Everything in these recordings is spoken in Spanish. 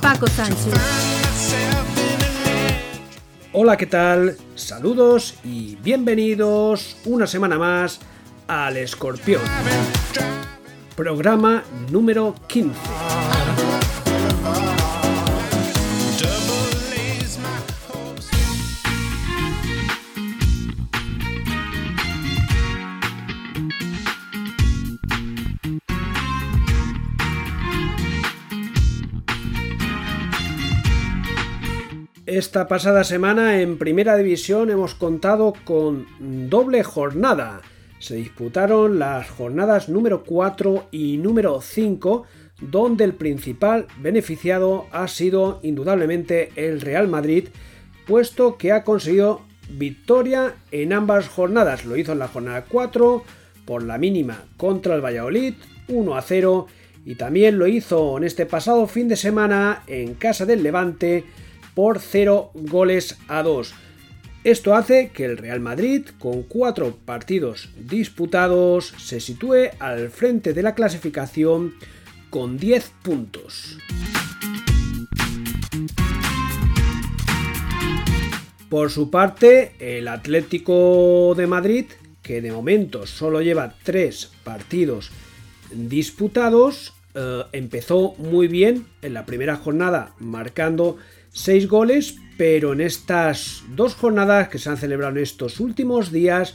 Paco Sánchez. Hola, ¿qué tal? Saludos y bienvenidos una semana más al Escorpión. Programa número 15. Esta pasada semana en Primera División hemos contado con doble jornada. Se disputaron las jornadas número 4 y número 5, donde el principal beneficiado ha sido indudablemente el Real Madrid, puesto que ha conseguido victoria en ambas jornadas. Lo hizo en la jornada 4 por la mínima contra el Valladolid, 1 a 0, y también lo hizo en este pasado fin de semana en casa del Levante por 0 goles a 2. Esto hace que el Real Madrid, con cuatro partidos disputados, se sitúe al frente de la clasificación con 10 puntos. Por su parte, el Atlético de Madrid, que de momento solo lleva 3 partidos disputados, eh, empezó muy bien en la primera jornada marcando 6 goles, pero en estas dos jornadas que se han celebrado en estos últimos días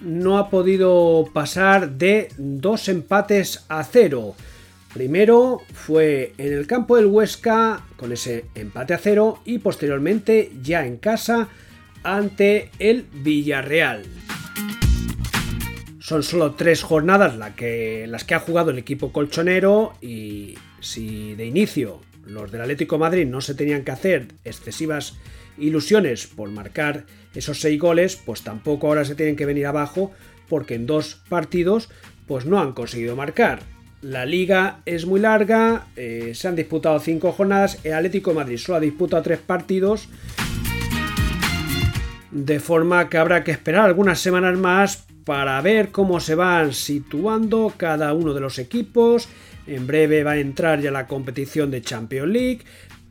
no ha podido pasar de dos empates a cero. Primero fue en el campo del Huesca con ese empate a cero y posteriormente ya en casa ante el Villarreal. Son solo tres jornadas que- las que ha jugado el equipo colchonero y si de inicio los del Atlético Madrid no se tenían que hacer excesivas ilusiones por marcar esos seis goles, pues tampoco ahora se tienen que venir abajo porque en dos partidos pues no han conseguido marcar. La liga es muy larga, eh, se han disputado cinco jornadas, el Atlético Madrid solo ha disputado tres partidos, de forma que habrá que esperar algunas semanas más para ver cómo se van situando cada uno de los equipos. En breve va a entrar ya la competición de Champions League.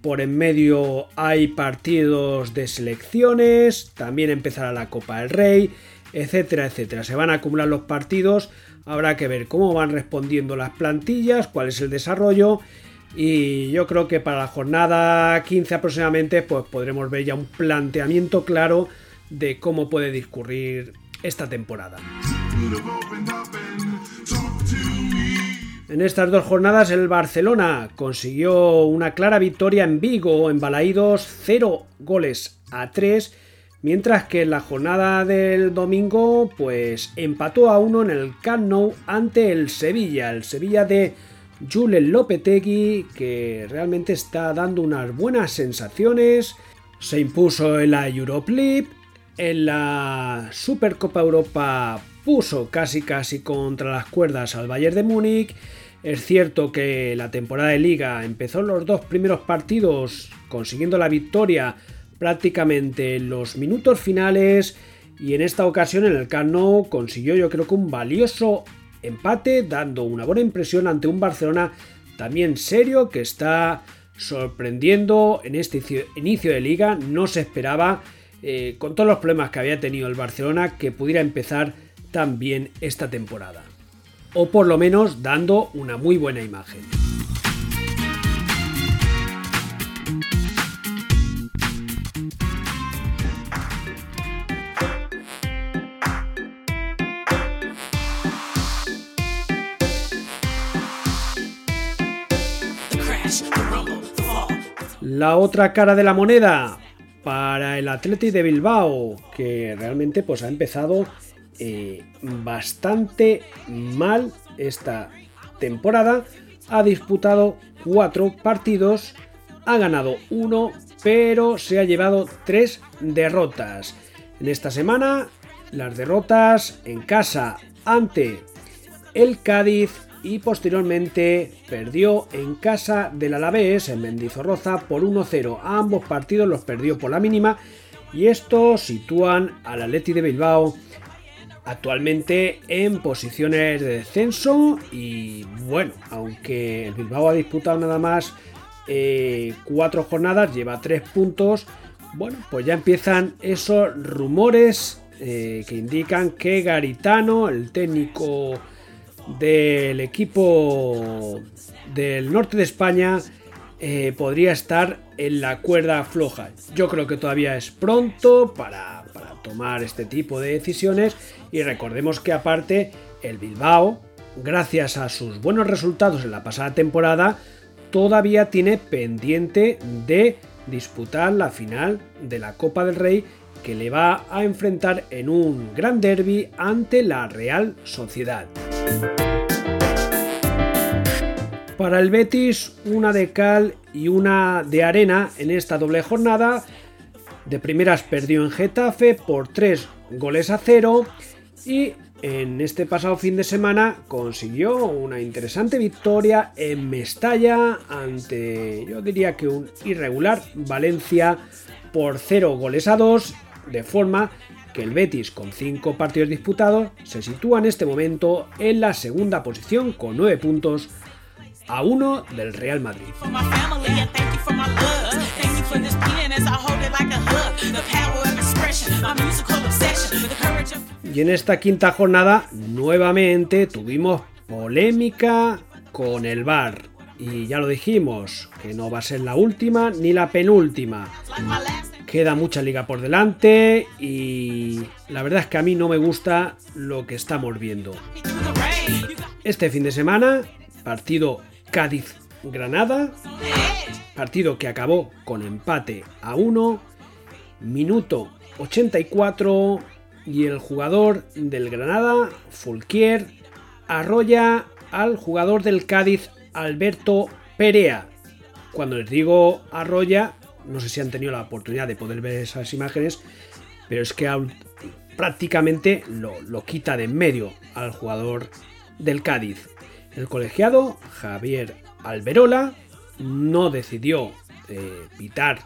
Por en medio hay partidos de selecciones, también empezará la Copa del Rey, etcétera, etcétera. Se van a acumular los partidos, habrá que ver cómo van respondiendo las plantillas, cuál es el desarrollo y yo creo que para la jornada 15 aproximadamente pues podremos ver ya un planteamiento claro de cómo puede discurrir esta temporada. En estas dos jornadas el Barcelona consiguió una clara victoria en Vigo, en Balaídos 0 goles a 3, mientras que en la jornada del domingo pues empató a 1 en el Camp ante el Sevilla, el Sevilla de Julen Lopetegui que realmente está dando unas buenas sensaciones, se impuso en la Europe League, en la Supercopa Europa puso casi casi contra las cuerdas al Bayern de Múnich. Es cierto que la temporada de liga empezó los dos primeros partidos consiguiendo la victoria prácticamente en los minutos finales y en esta ocasión en el Camp Nou consiguió yo creo que un valioso empate dando una buena impresión ante un Barcelona también serio que está sorprendiendo en este inicio- de liga no se esperaba eh, con todos los problemas que había tenido el Barcelona que pudiera empezar tan bien esta temporada o por lo menos dando una muy buena imagen. La otra cara de la moneda para el Athletic de Bilbao, que realmente pues ha empezado eh, bastante mal esta temporada. Ha disputado cuatro partidos, ha ganado uno, pero se ha llevado tres derrotas. En esta semana, las derrotas en casa ante el Cádiz y posteriormente perdió en casa del Alavés en Mendizorroza por 1-0. Ambos partidos los perdió por la mínima y estos sitúan al Atleti de Bilbao actualmente en posiciones de descenso y bueno, aunque Bilbao ha disputado nada más eh, cuatro jornadas, lleva tres puntos, bueno, pues ya empiezan esos rumores eh, que indican que Garitano, el técnico del equipo del norte de España, eh, podría estar en la cuerda floja. Yo creo que todavía es pronto para tomar este tipo de decisiones y recordemos que aparte el Bilbao, gracias a sus buenos resultados en la pasada temporada, todavía tiene pendiente de disputar la final de la Copa del Rey que le va a enfrentar en un gran derby ante la Real Sociedad. Para el Betis, una de cal y una de arena en esta doble jornada. De primeras perdió en Getafe por 3 goles a 0 y en este pasado fin de semana consiguió una interesante victoria en Mestalla ante, yo diría que un irregular Valencia por 0 goles a 2, de forma que el Betis con 5 partidos disputados se sitúa en este momento en la segunda posición con 9 puntos a 1 del Real Madrid. Y en esta quinta jornada nuevamente tuvimos polémica con el VAR. Y ya lo dijimos, que no va a ser la última ni la penúltima. Queda mucha liga por delante y la verdad es que a mí no me gusta lo que estamos viendo. Este fin de semana, partido Cádiz-Granada, partido que acabó con empate a 1, minuto 84 y el jugador del Granada, Fulquier, arrolla al jugador del Cádiz, Alberto Perea. Cuando les digo arrolla, no sé si han tenido la oportunidad de poder ver esas imágenes, pero es que prácticamente lo, quita de en medio al jugador del Cádiz. El colegiado, Javier Alberola, no decidió eh, pitar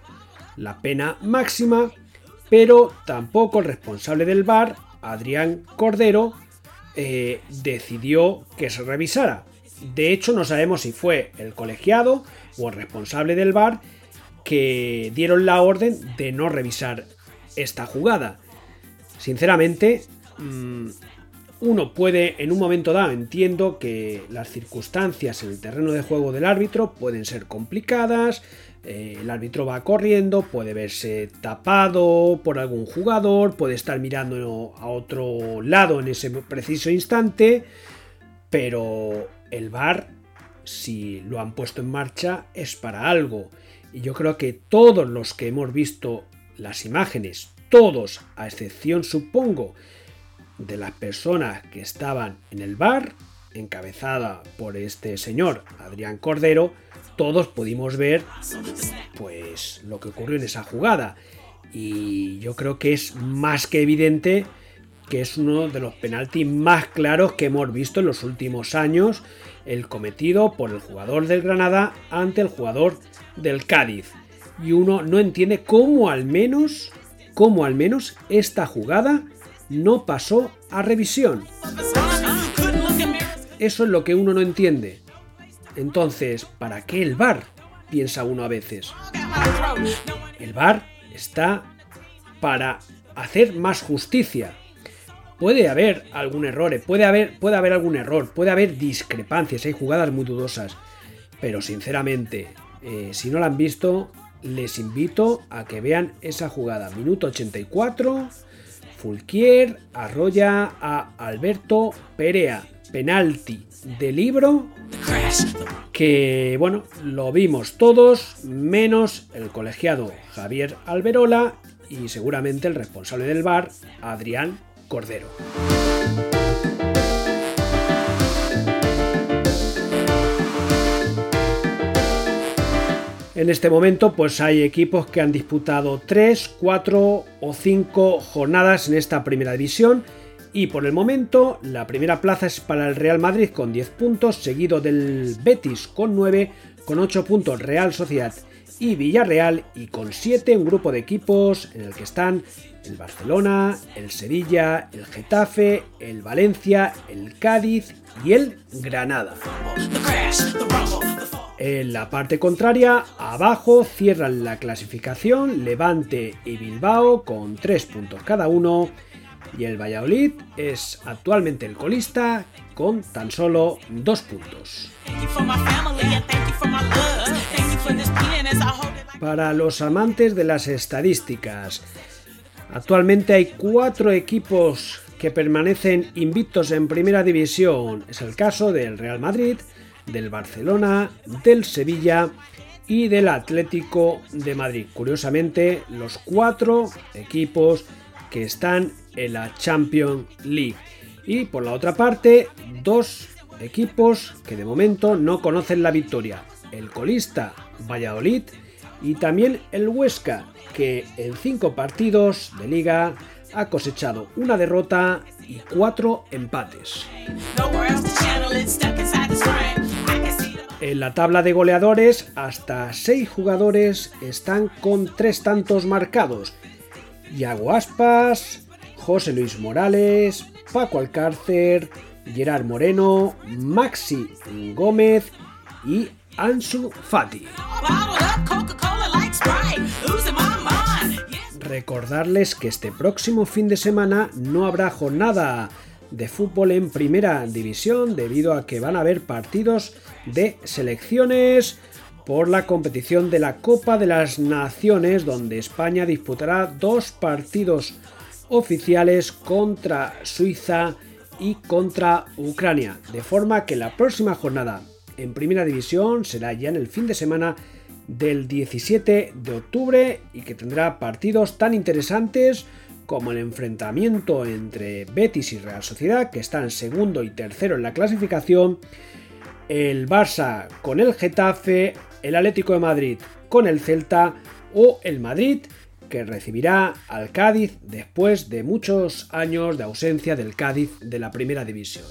la pena máxima, pero tampoco el responsable del bar, Adrián Cordero, eh, decidió que se revisara. De hecho, no sabemos si fue el colegiado o el responsable del bar que dieron la orden de no revisar esta jugada. Sinceramente, mm, uno puede, en un momento dado, entiendo que las circunstancias en el terreno de juego del árbitro pueden ser complicadas, eh, el árbitro va corriendo, puede verse tapado por algún jugador, puede estar mirando a otro lado en ese preciso instante, pero el VAR, si lo han puesto en marcha, es para algo. Y yo creo que todos los que hemos visto las imágenes, todos, a excepción supongo, de las personas que estaban en el bar, encabezada por este señor Adrián Cordero, todos pudimos ver pues lo que ocurrió en esa jugada y yo creo que es más que evidente que es uno de los penaltis más claros que hemos visto en los últimos años, el cometido por el jugador del Granada ante el jugador del Cádiz. Y uno no entiende cómo al menos, cómo al menos esta jugada no pasó a revisión. Eso es lo que uno no entiende. Entonces, ¿para qué el bar? Piensa uno a veces. El bar está para hacer más justicia. Puede haber algún error, puede haber, puede haber algún error, puede haber discrepancias, hay jugadas muy dudosas. Pero sinceramente, eh, si no la han visto, les invito a que vean esa jugada. Minuto 84, Fulquier arrolla a Alberto Perea. Penalti de libro que, bueno, lo vimos todos, menos el colegiado Javier Alberola y seguramente el responsable del bar, Adrián Cordero. En este momento pues hay equipos que han disputado 3, 4 o 5 jornadas en esta primera división y por el momento la primera plaza es para el Real Madrid con 10 puntos, seguido del Betis con 9, con 8 puntos Real Sociedad y Villarreal y con 7 un grupo de equipos en el que están el Barcelona, el Sevilla, el Getafe, el Valencia, el Cádiz y el Granada. En la parte contraria, abajo cierran la clasificación Levante y Bilbao con 3 puntos cada uno y el Valladolid es actualmente el colista con tan solo dos puntos. Para los amantes de las estadísticas, actualmente hay cuatro equipos que permanecen invictos en primera división. Es el caso del Real Madrid, del Barcelona, del Sevilla y del Atlético de Madrid. Curiosamente, los cuatro equipos que están en la Champions League. Y por la otra parte, dos equipos que de momento no conocen la victoria. El colista Valladolid y también el Huesca, que en cinco partidos de liga ha cosechado una derrota y cuatro empates. En la tabla de goleadores, hasta seis jugadores están con tres tantos marcados. Yago Aspas, José Luis Morales, Paco Alcárcer, Gerard Moreno, Maxi Gómez y Ansu Fati. Recordarles que este próximo fin de semana no habrá jornada de fútbol en primera división debido a que van a haber partidos de selecciones por la competición de la Copa de las Naciones donde España disputará dos partidos oficiales contra Suiza y contra Ucrania, de forma que la próxima jornada en Primera División será ya en el fin de semana del 17 de octubre y que tendrá partidos tan interesantes como el enfrentamiento entre Betis y Real Sociedad, que están segundo y tercero en la clasificación, el Barça con el Getafe, el Atlético de Madrid con el Celta o el Madrid que recibirá al Cádiz después de muchos años de ausencia del Cádiz de la primera división.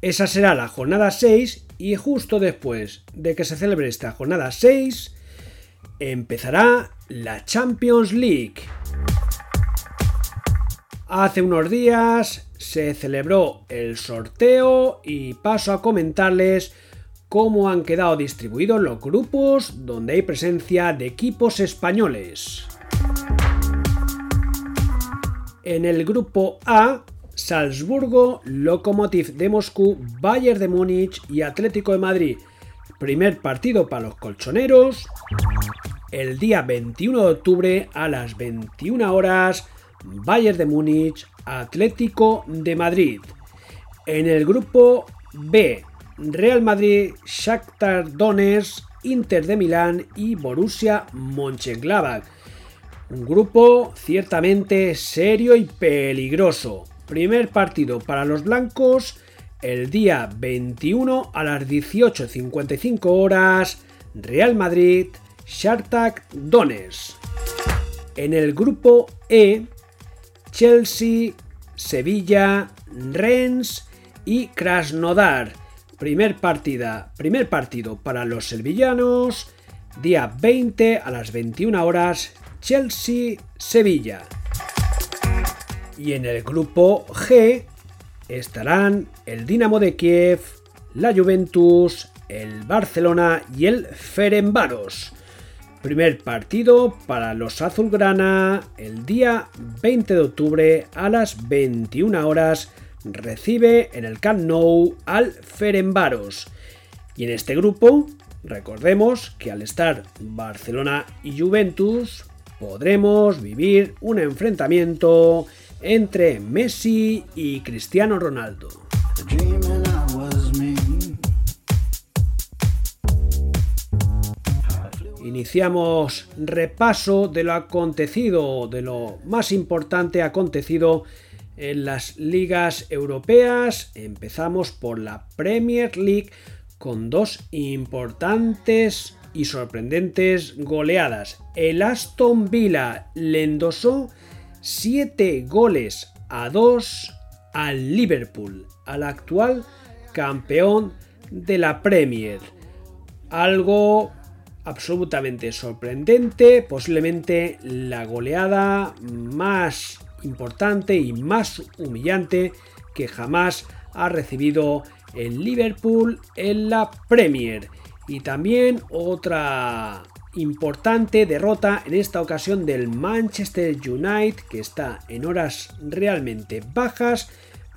Esa será la jornada 6 y justo después de que se celebre esta jornada 6 empezará la Champions League. Hace unos días se celebró el sorteo y paso a comentarles cómo han quedado distribuidos los grupos donde hay presencia de equipos españoles. En el grupo A, Salzburgo, Lokomotiv de Moscú, Bayern de Múnich y Atlético de Madrid. Primer partido para los colchoneros. El día 21 de octubre a las 21 horas, Bayern de Múnich, Atlético de Madrid. En el grupo B, Real Madrid, Shakhtar Donetsk, Inter de Milán y Borussia Mönchengladbach. Un grupo ciertamente serio y peligroso. Primer partido para los blancos el día 21 a las 18.55 horas. Real Madrid, Shakhtar Donetsk. En el grupo E, Chelsea, Sevilla, Rennes y Krasnodar. Primer, primer partido para los sevillanos, día 20 a las 21 horas, Chelsea-Sevilla. Y en el grupo G estarán el Dinamo de Kiev, la Juventus, el Barcelona y el Ferenbaros. Primer partido para los azulgrana el día 20 de octubre a las 21 horas recibe en el Camp Nou al Ferenbaros. Y en este grupo, recordemos que al estar Barcelona y Juventus, podremos vivir un enfrentamiento entre Messi y Cristiano Ronaldo. Iniciamos repaso de lo acontecido, de lo más importante acontecido En las ligas europeas empezamos por la Premier League con dos importantes y sorprendentes goleadas. El Aston Villa le endosó 7 goles a 2 al Liverpool, al actual campeón de la Premier. Algo absolutamente sorprendente, posiblemente la goleada más importante y más humillante que jamás ha recibido el Liverpool en la Premier. Y también otra importante derrota en esta ocasión del Manchester United que está en horas realmente bajas.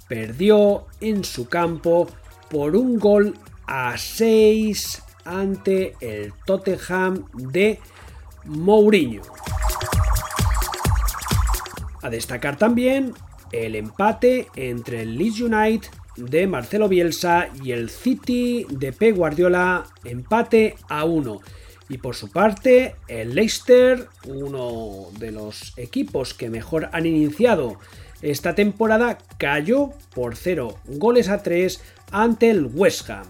Perdió en su campo por un gol a 6 ante el Tottenham de Mourinho. A destacar también el empate entre el Leeds United de Marcelo Bielsa y el City de P. Guardiola, empate a 1. Y por su parte, el Leicester, uno de los equipos que mejor han iniciado esta temporada, cayó por 0 goles a 3 ante el West Ham.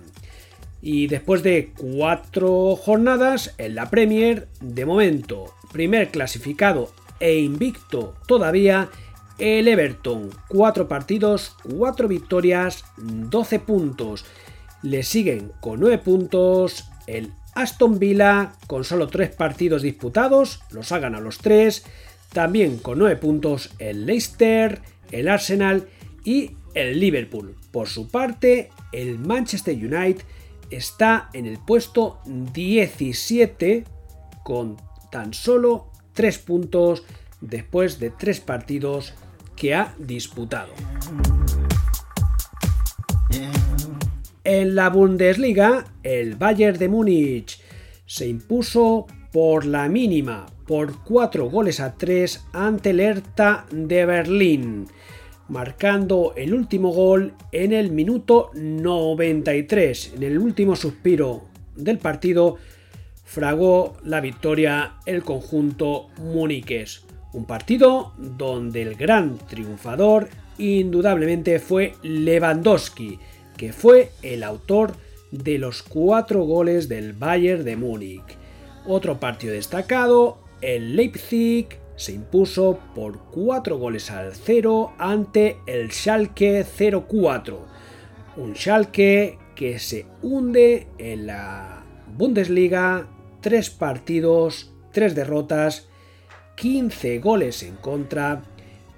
Y después de cuatro jornadas en la Premier, de momento, primer clasificado e invicto todavía, el Everton. Cuatro partidos, cuatro victorias, 12 puntos. Le siguen con 9 puntos el Aston Villa con solo 3 partidos disputados, los ha ganado los 3. También con 9 puntos el Leicester, el Arsenal y el Liverpool. Por su parte, el Manchester United está en el puesto 17 con tan solo 3 puntos después de 3 partidos que ha disputado. En la Bundesliga, el Bayern de Múnich se impuso por la mínima, por 4 goles a 3 ante el Hertha de Berlín marcando el último gol en el minuto 93. En el último suspiro del partido, fragó la victoria el conjunto muniques. Un partido donde el gran triunfador indudablemente fue Lewandowski, que fue el autor de los cuatro goles del Bayern de Múnich. Otro partido destacado, el Leipzig se impuso por 4 goles al 0 ante el Schalke 04. Un Schalke que se hunde en la Bundesliga, 3 partidos, 3 derrotas, 15 goles en contra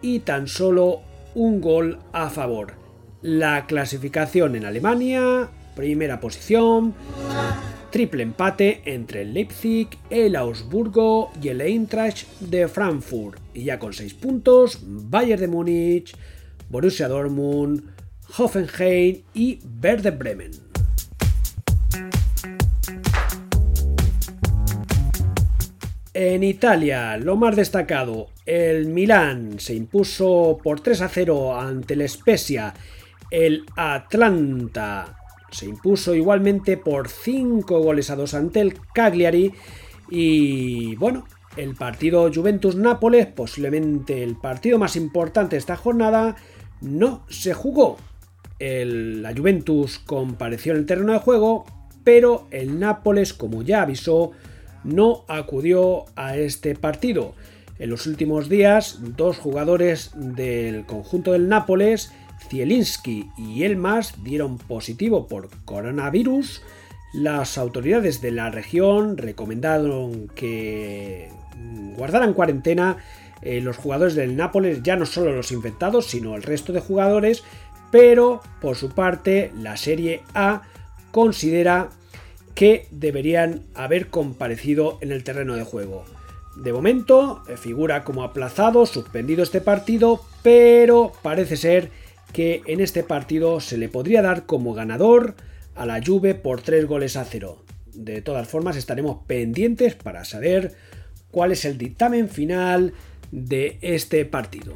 y tan solo un gol a favor. La clasificación en Alemania, primera posición, triple empate entre el Leipzig, el Augsburgo y el Eintracht de Frankfurt. Y ya con 6 puntos, Bayern de Múnich, Borussia Dortmund, Hoffenheim y Werder Bremen. En Italia, lo más destacado, el Milán se impuso por 3 a 0 ante el Spezia, el Atlanta se impuso igualmente por 5 goles a 2 ante el Cagliari y bueno, el partido Juventus-Nápoles, posiblemente el partido más importante de esta jornada, no se jugó. la Juventus compareció en el terreno de juego, pero el Nápoles, como ya avisó, no acudió a este partido. En los últimos días, dos jugadores del conjunto del Nápoles Zielinski y Elmas dieron positivo por coronavirus. Las autoridades de la región recomendaron que guardaran cuarentena eh, los jugadores del Nápoles, ya no solo los infectados, sino el resto de jugadores, pero por su parte la Serie A considera que deberían haber comparecido en el terreno de juego. De momento eh, figura como aplazado, suspendido este partido, pero parece ser que en este partido se le podría dar como ganador a la Juve por 3 goles a 0. De todas formas estaremos pendientes para saber cuál es el dictamen final de este partido.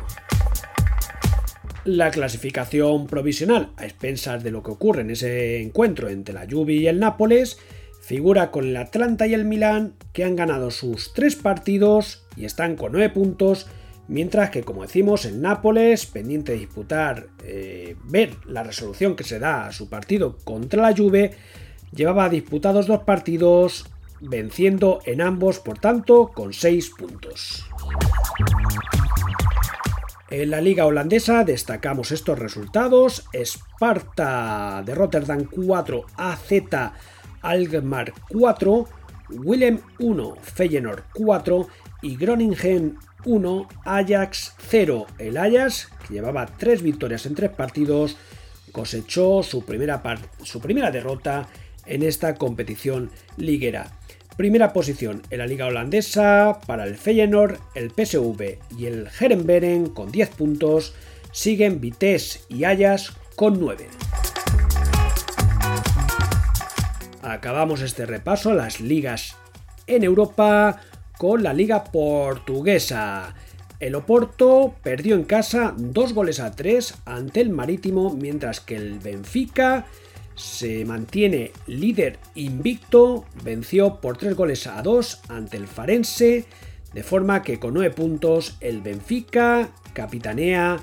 La clasificación provisional a expensas de lo que ocurre en ese encuentro entre la Juve y el Nápoles figura con el Atlanta y el Milán que han ganado sus tres partidos y están con 9 puntos Mientras que, como decimos, el Nápoles, pendiente de disputar, eh, ver la resolución que se da a su partido contra la Juve, llevaba disputados dos partidos, venciendo en ambos, por tanto, con 6 puntos. En la liga holandesa destacamos estos resultados. Sparta de Rotterdam 4, AZ Alkmaar 4, Willem 1, Feyenoord 4 y Groningen 1, Ajax 0. El Ajax, que llevaba 3 victorias en 3 partidos, cosechó su primera, su primera derrota en esta competición liguera. Primera posición en la liga holandesa para el Feyenoord, el PSV y el Herenberen con 10 puntos. Siguen Vitesse y Ajax con 9. Acabamos este repaso a las ligas en Europa con la liga portuguesa. El Oporto perdió en casa 2 goles a 3 ante el Marítimo, mientras que el Benfica se mantiene líder invicto, venció por 3 goles a 2 ante el Farense, de forma que con 9 puntos el Benfica capitanea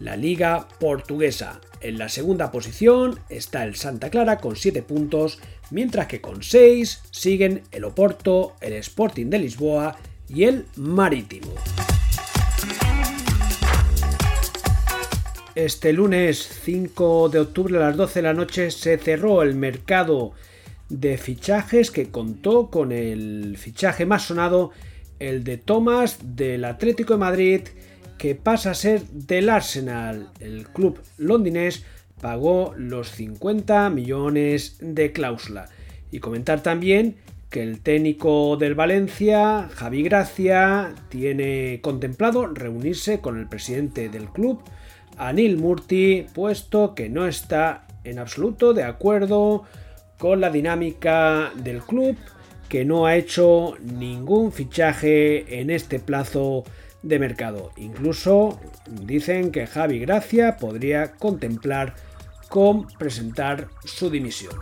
la liga portuguesa. En la segunda posición está el Santa Clara con 7 puntos, mientras que con 6 siguen el Oporto, el Sporting de Lisboa y el Marítimo. Este lunes 5 de octubre a las 12 de la noche se cerró el mercado de fichajes que contó con el fichaje más sonado, el de Thomas del Atlético de Madrid, que pasa a ser del Arsenal. El club londinés pagó los 50 millones de cláusula. Y comentar también que el técnico del Valencia, Javi Gracia, tiene contemplado reunirse con el presidente del club, Anil Murti, puesto que no está en absoluto de acuerdo con la dinámica del club, que no ha hecho ningún fichaje en este plazo de mercado. Incluso dicen que Javi Gracia podría contemplar con presentar su dimisión.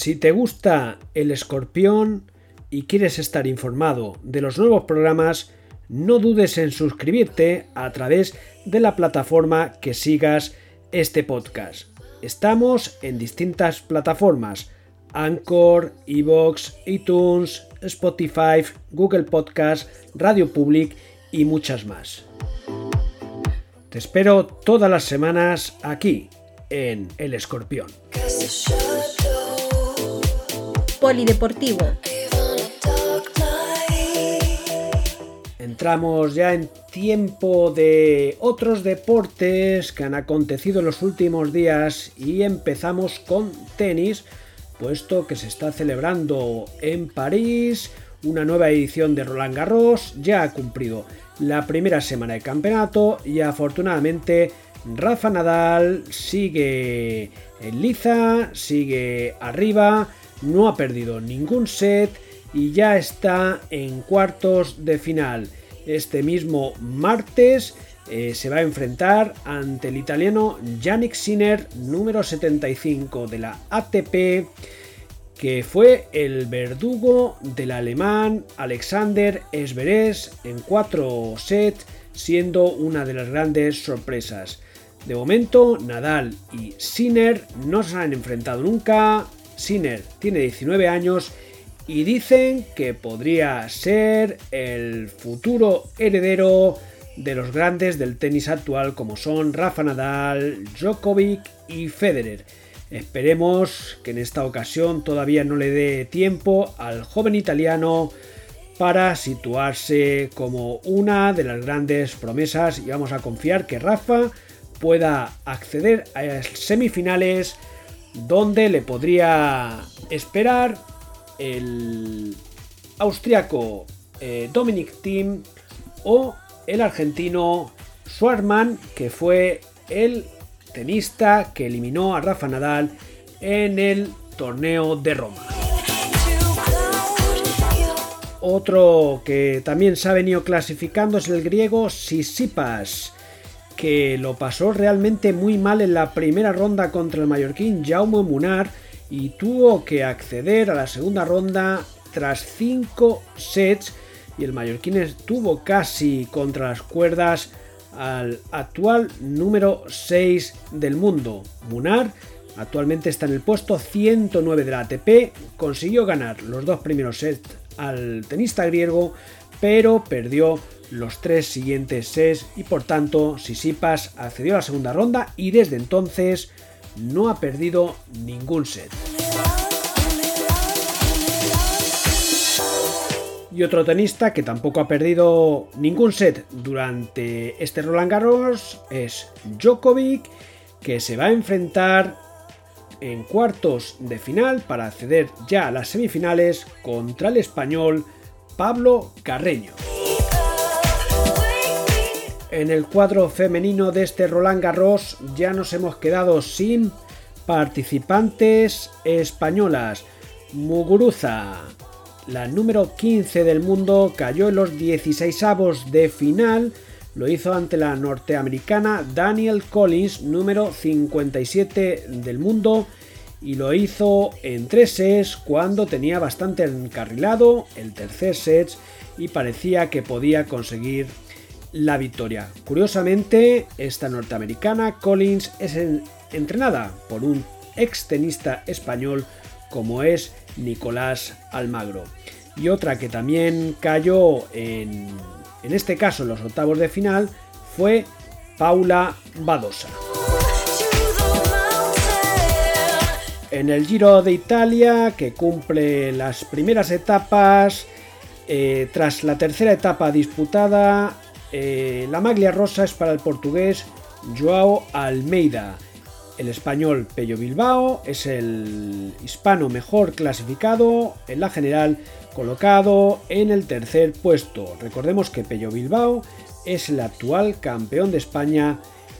Si te gusta el escorpión y quieres estar informado de los nuevos programas, no dudes en suscribirte a través de la plataforma que sigas este podcast. Estamos en distintas plataformas: Anchor, Evox, iTunes, Spotify, Google Podcast, Radio Public y muchas más. Te espero todas las semanas aquí en El Escorpión polideportivo. Entramos ya en tiempo de otros deportes que han acontecido en los últimos días y empezamos con tenis, puesto que se está celebrando en París una nueva edición de Roland Garros, ya ha cumplido la primera semana de campeonato y afortunadamente Rafa Nadal sigue en liza, sigue arriba no ha perdido ningún set y ya está en cuartos de final. Este mismo martes eh, se va a enfrentar ante el italiano Yannick Sinner, número 75 de la ATP, que fue el verdugo del alemán Alexander Esveres en cuatro sets, siendo una de las grandes sorpresas. De momento, Nadal y Sinner no se han enfrentado nunca, Sinner tiene 19 años y dicen que podría ser el futuro heredero de los grandes del tenis actual como son Rafa Nadal, Djokovic y Federer. Esperemos que en esta ocasión todavía no le dé tiempo al joven italiano para situarse como una de las grandes promesas y vamos a confiar que Rafa pueda acceder a semifinales donde le podría esperar el austriaco eh, Dominic Thiem o el argentino Schwarman, que fue el tenista que eliminó a Rafa Nadal en el torneo de Roma. Otro que también se ha venido clasificando es el griego Sisipas, que lo pasó realmente muy mal en la primera ronda contra el mallorquín Jaume Munar y tuvo que acceder a la segunda ronda tras 5 sets y el mallorquín estuvo casi contra las cuerdas al actual número 6 del mundo. Munar actualmente está en el puesto 109 de la ATP, consiguió ganar los dos primeros sets al tenista griego, pero perdió los tres siguientes sets y por tanto Sisipas accedió a la segunda ronda y desde entonces no ha perdido ningún set. Y otro tenista que tampoco ha perdido ningún set durante este Roland Garros es Djokovic, que se va a enfrentar en cuartos de final para acceder ya a las semifinales contra el español Pablo Carreño. En el cuadro femenino de este Roland Garros ya nos hemos quedado sin participantes españolas. Muguruza, la número 15 del mundo, cayó en los 16 avos de final. Lo hizo ante la norteamericana Daniel Collins, número 57 del mundo, y lo hizo en tres sets cuando tenía bastante encarrilado el tercer set y parecía que podía conseguir la victoria. Curiosamente, esta norteamericana Collins es entrenada por un ex tenista español como es Nicolás Almagro. Y otra que también cayó en, en este caso en los octavos de final fue Paula Badosa. En el Giro de Italia, que cumple las primeras etapas, eh, tras la tercera etapa disputada, eh, la maglia rosa es para el portugués Joao Almeida. El español Pello Bilbao es el hispano mejor clasificado en la general, colocado en el tercer puesto. Recordemos que Pello Bilbao es el actual campeón de España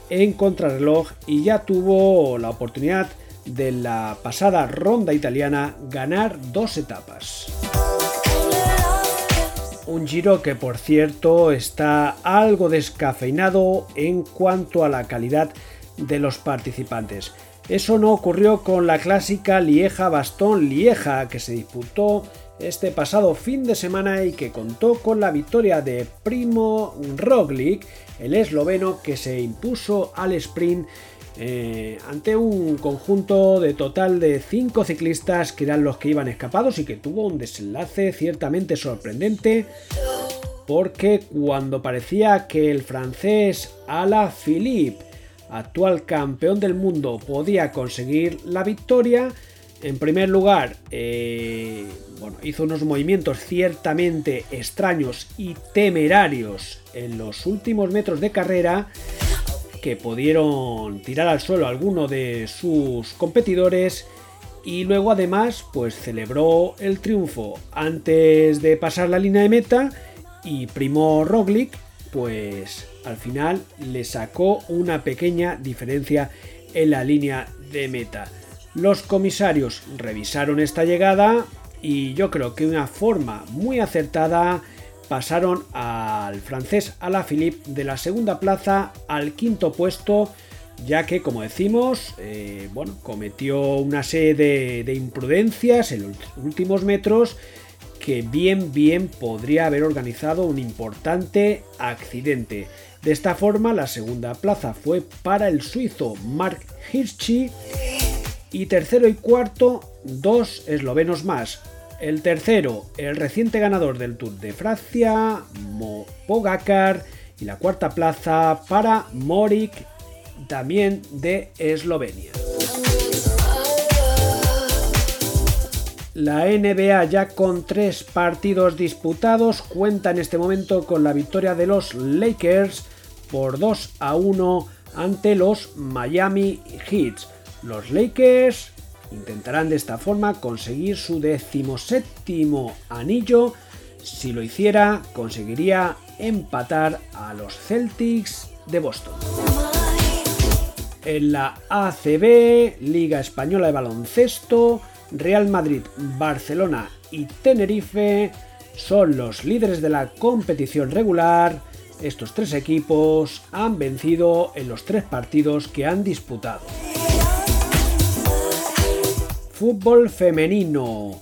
en contrarreloj y ya tuvo la oportunidad de la pasada ronda italiana ganar dos etapas. Un giro que por cierto está algo descafeinado en cuanto a la calidad de los participantes. Eso no ocurrió con la clásica Lieja-Bastón-Lieja que se disputó este pasado fin de semana y que contó con la victoria de Primo Roglic, el esloveno que se impuso al sprint eh, ante un conjunto de total de 5 ciclistas que eran los que iban escapados y que tuvo un desenlace ciertamente sorprendente porque cuando parecía que el francés Ala Philippe, actual campeón del mundo, podía conseguir la victoria, en primer lugar, eh, bueno, hizo unos movimientos ciertamente extraños y temerarios en los últimos metros de carrera que pudieron tirar al suelo a alguno de sus competidores y luego además pues celebró el triunfo antes de pasar la línea de meta y Primo Roglic pues al final le sacó una pequeña diferencia en la línea de meta. Los comisarios revisaron esta llegada y yo creo que de una forma muy acertada pasaron al francés Alaphilippe de la segunda plaza al quinto puesto, ya que, como decimos, eh, bueno, cometió una serie de, imprudencias en los últimos metros que bien, bien podría haber organizado un importante accidente. De esta forma, la segunda plaza fue para el suizo Mark Hirschi y tercero y cuarto dos eslovenos más, el tercero, el reciente ganador del Tour de Francia, Mo Pogacar. Y la cuarta plaza para Morik, también de Eslovenia. La NBA ya con tres partidos disputados cuenta en este momento con la victoria de los Lakers por 2 a 1 ante los Miami Heat. Los Lakers Intentarán de esta forma conseguir su decimoséptimo anillo. Si lo hiciera, conseguiría empatar a los Celtics de Boston. En la ACB, Liga Española de Baloncesto, Real Madrid, Barcelona y Tenerife son los líderes de la competición regular. Estos tres equipos han vencido en los tres partidos que han disputado. Fútbol femenino.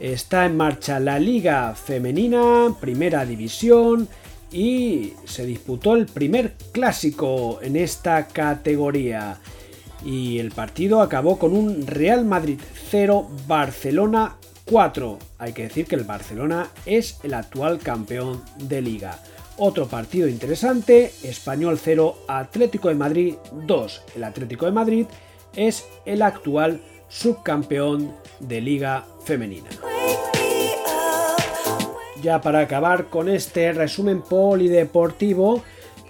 Está en marcha la Liga Femenina, Primera División, y se disputó el primer clásico en esta categoría. Y el partido acabó con un Real Madrid 0, Barcelona 4. Hay que decir que el Barcelona es el actual campeón de liga. Otro partido interesante, Español 0, Atlético de Madrid 2. El Atlético de Madrid es el actual subcampeón de liga femenina. Ya para acabar con este resumen polideportivo,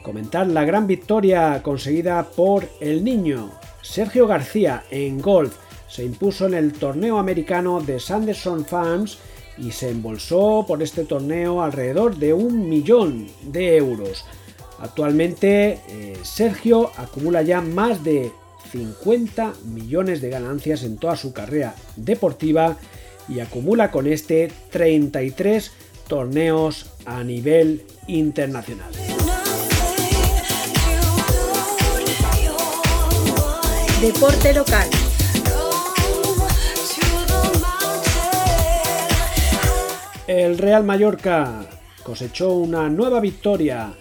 comentar la gran victoria conseguida por el niño Sergio García en golf. Se impuso en el torneo americano de Sanderson Farms y se embolsó por este torneo alrededor de un millón de euros. Actualmente eh, Sergio acumula ya más de 50 millones de ganancias en toda su carrera deportiva y acumula con este 33 torneos a nivel internacional. Deporte local. El Real Mallorca cosechó una nueva victoria,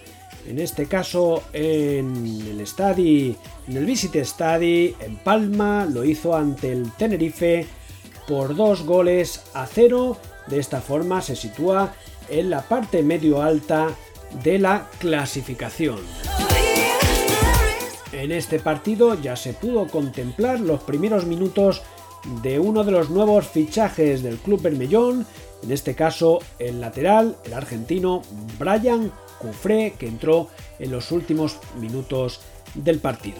en este caso en el Stadi, en el Visit Stadi en Palma, lo hizo ante el Tenerife por dos goles a cero de esta forma se sitúa en la parte medio alta de la clasificación. En este partido ya se pudo contemplar los primeros minutos de uno de los nuevos fichajes del club Bermellón, en este caso el lateral, el argentino Brian Cufré, que entró en los últimos minutos del partido.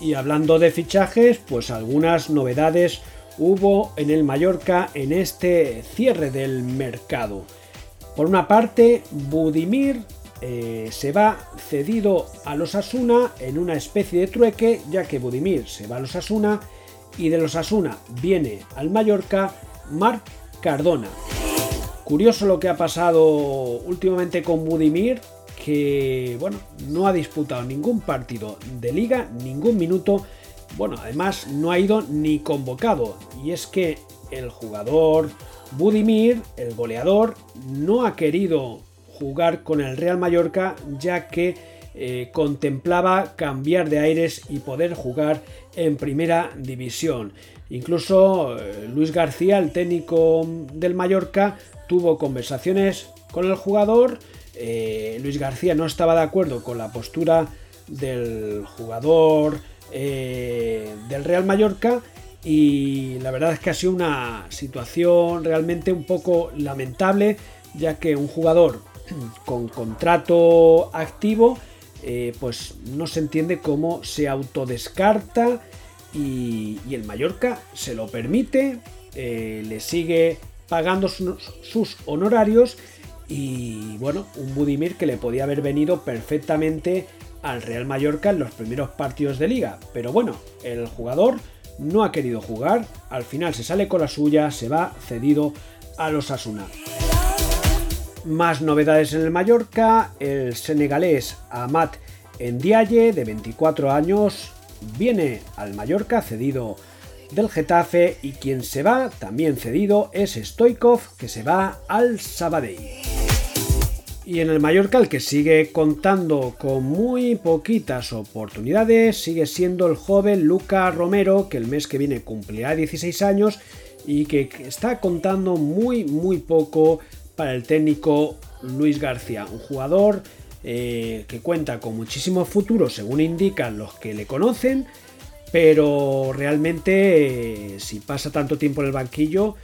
Y hablando de fichajes, pues algunas novedades hubo en el Mallorca en este cierre del mercado. Por una parte, Budimir eh, se va cedido a los Asuna en una especie de trueque, ya que Budimir se va a los Asuna y de los Asuna viene al Mallorca Marc Cardona. Curioso lo que ha pasado últimamente con Budimir, que bueno, no ha disputado ningún partido de liga, ningún minuto bueno, además no ha ido ni convocado. Y es que el jugador Budimir, el goleador, no ha querido jugar con el Real Mallorca ya que eh, contemplaba cambiar de aires y poder jugar en primera división. Incluso eh, Luis García, el técnico del Mallorca, tuvo conversaciones con el jugador. Eh, Luis García no estaba de acuerdo con la postura del jugador eh, del Real Mallorca y la verdad es que ha sido una situación realmente un poco lamentable ya que un jugador con contrato activo eh, pues no se entiende cómo se autodescarta y, y el Mallorca se lo permite, le sigue pagando sus honorarios y bueno, un Budimir que le podía haber venido perfectamente al Real Mallorca en los primeros partidos de liga. Pero bueno, el jugador no ha querido jugar, al final se sale con la suya, se va cedido a los Asuna. Más novedades en el Mallorca, el senegalés Amat Ndiaye, de 24 años, viene al Mallorca cedido del Getafe y quien se va, también cedido, es Stoikov, que se va al Sabadell. Y en el Mallorca el que sigue contando con muy poquitas oportunidades sigue siendo el joven Luca Romero, que el mes que viene cumplirá 16 años y que está contando muy muy poco para el técnico Luis García, un jugador eh, que cuenta con muchísimo futuro según indican los que le conocen, pero realmente eh, si pasa tanto tiempo en el banquillo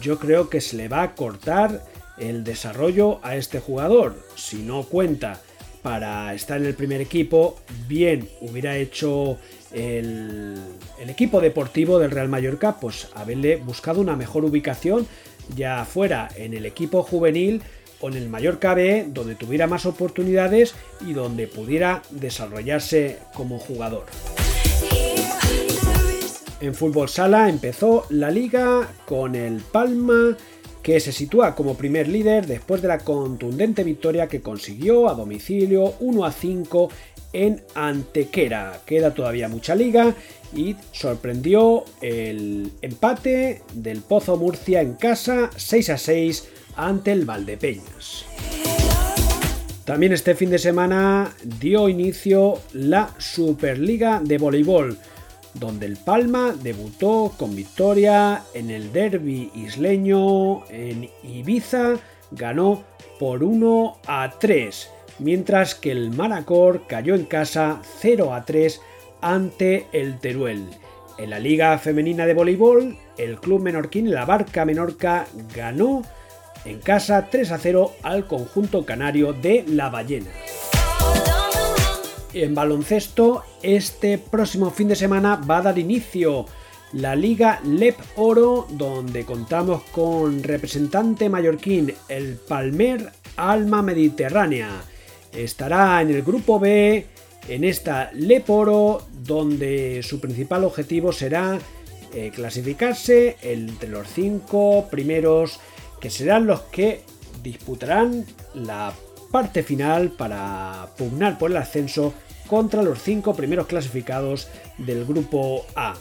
yo creo que se le va a cortar el desarrollo a este jugador. Si no cuenta para estar en el primer equipo, bien hubiera hecho el, equipo deportivo del Real Mallorca, pues haberle buscado una mejor ubicación, ya fuera en el equipo juvenil o en el Mallorca B, donde tuviera más oportunidades y donde pudiera desarrollarse como jugador. En fútbol sala empezó la liga con el Palma que se sitúa como primer líder después de la contundente victoria que consiguió a domicilio 1 a 5 en Antequera. Queda todavía mucha liga y sorprendió el empate del Pozo Murcia en casa 6 a 6 ante el Valdepeñas. También este fin de semana dio inicio la Superliga de Voleibol, donde el Palma debutó con victoria en el derby isleño en Ibiza, ganó por 1 a 3, mientras que el Maracor cayó en casa 0 a 3 ante el Teruel. En la Liga Femenina de Voleibol, el club menorquín La Barca Menorca ganó en casa 3 a 0 al conjunto canario de La Ballena. En baloncesto, este próximo fin de semana va a dar inicio la Liga LEP Oro, donde contamos con representante mallorquín, el Palmer Alma Mediterránea. Estará en el grupo B en esta LEP Oro, donde su principal objetivo será eh, clasificarse entre los cinco primeros que serán los que disputarán la parte final para pugnar por el ascenso contra los cinco primeros clasificados del grupo A.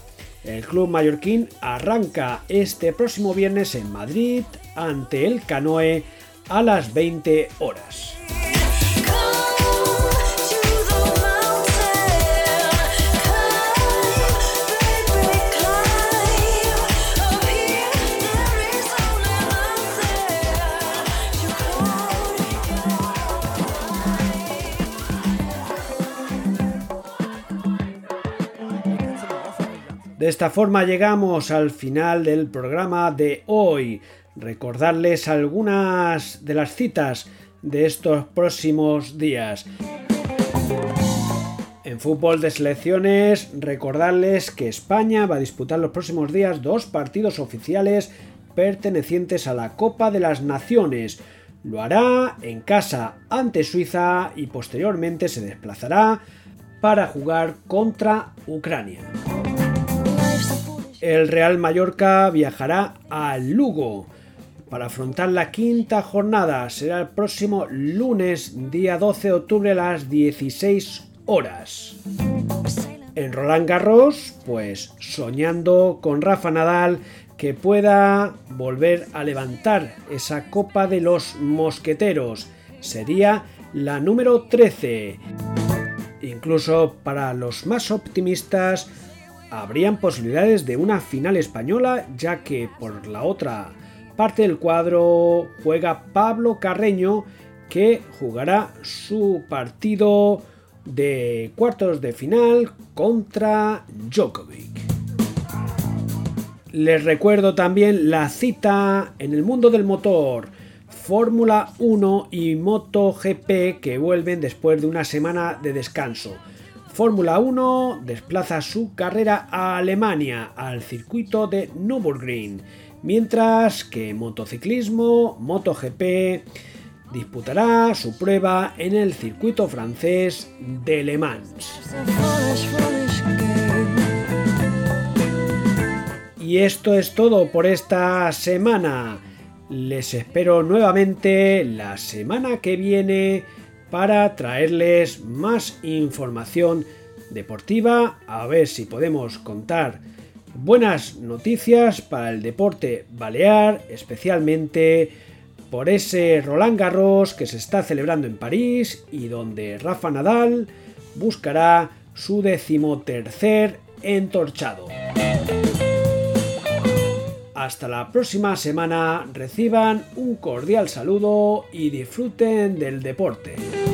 El club mallorquín arranca este próximo viernes en Madrid ante el Canoe a las 20 horas. De esta forma llegamos al final del programa de hoy. Recordarles algunas de las citas de estos próximos días. En fútbol de selecciones, recordarles que España va a disputar los próximos días dos partidos oficiales pertenecientes a la Copa de las Naciones. Lo hará en casa ante Suiza y posteriormente se desplazará para jugar contra Ucrania el Real Mallorca viajará a Lugo para afrontar la quinta jornada. Será el próximo lunes, día 12 de octubre a las 16 horas. En Roland Garros, pues soñando con Rafa Nadal que pueda volver a levantar esa copa de los mosqueteros. Sería la número 13. Incluso para los más optimistas, habrían posibilidades de una final española, ya que por la otra parte del cuadro juega Pablo Carreño, que jugará su partido de cuartos de final contra Djokovic. Les recuerdo también la cita en el mundo del motor. Fórmula 1 y MotoGP que vuelven después de una semana de descanso. Fórmula 1 desplaza su carrera a Alemania, al circuito de Nürburgring, mientras que motociclismo, MotoGP, disputará su prueba en el circuito francés de Le Mans. Y esto es todo por esta semana. Les espero nuevamente la semana que viene para traerles más información deportiva, a ver si podemos contar buenas noticias para el deporte balear, especialmente por ese Roland Garros que se está celebrando en París y donde Rafa Nadal buscará su decimotercer entorchado. Hasta la próxima semana, reciban un cordial saludo y disfruten del deporte.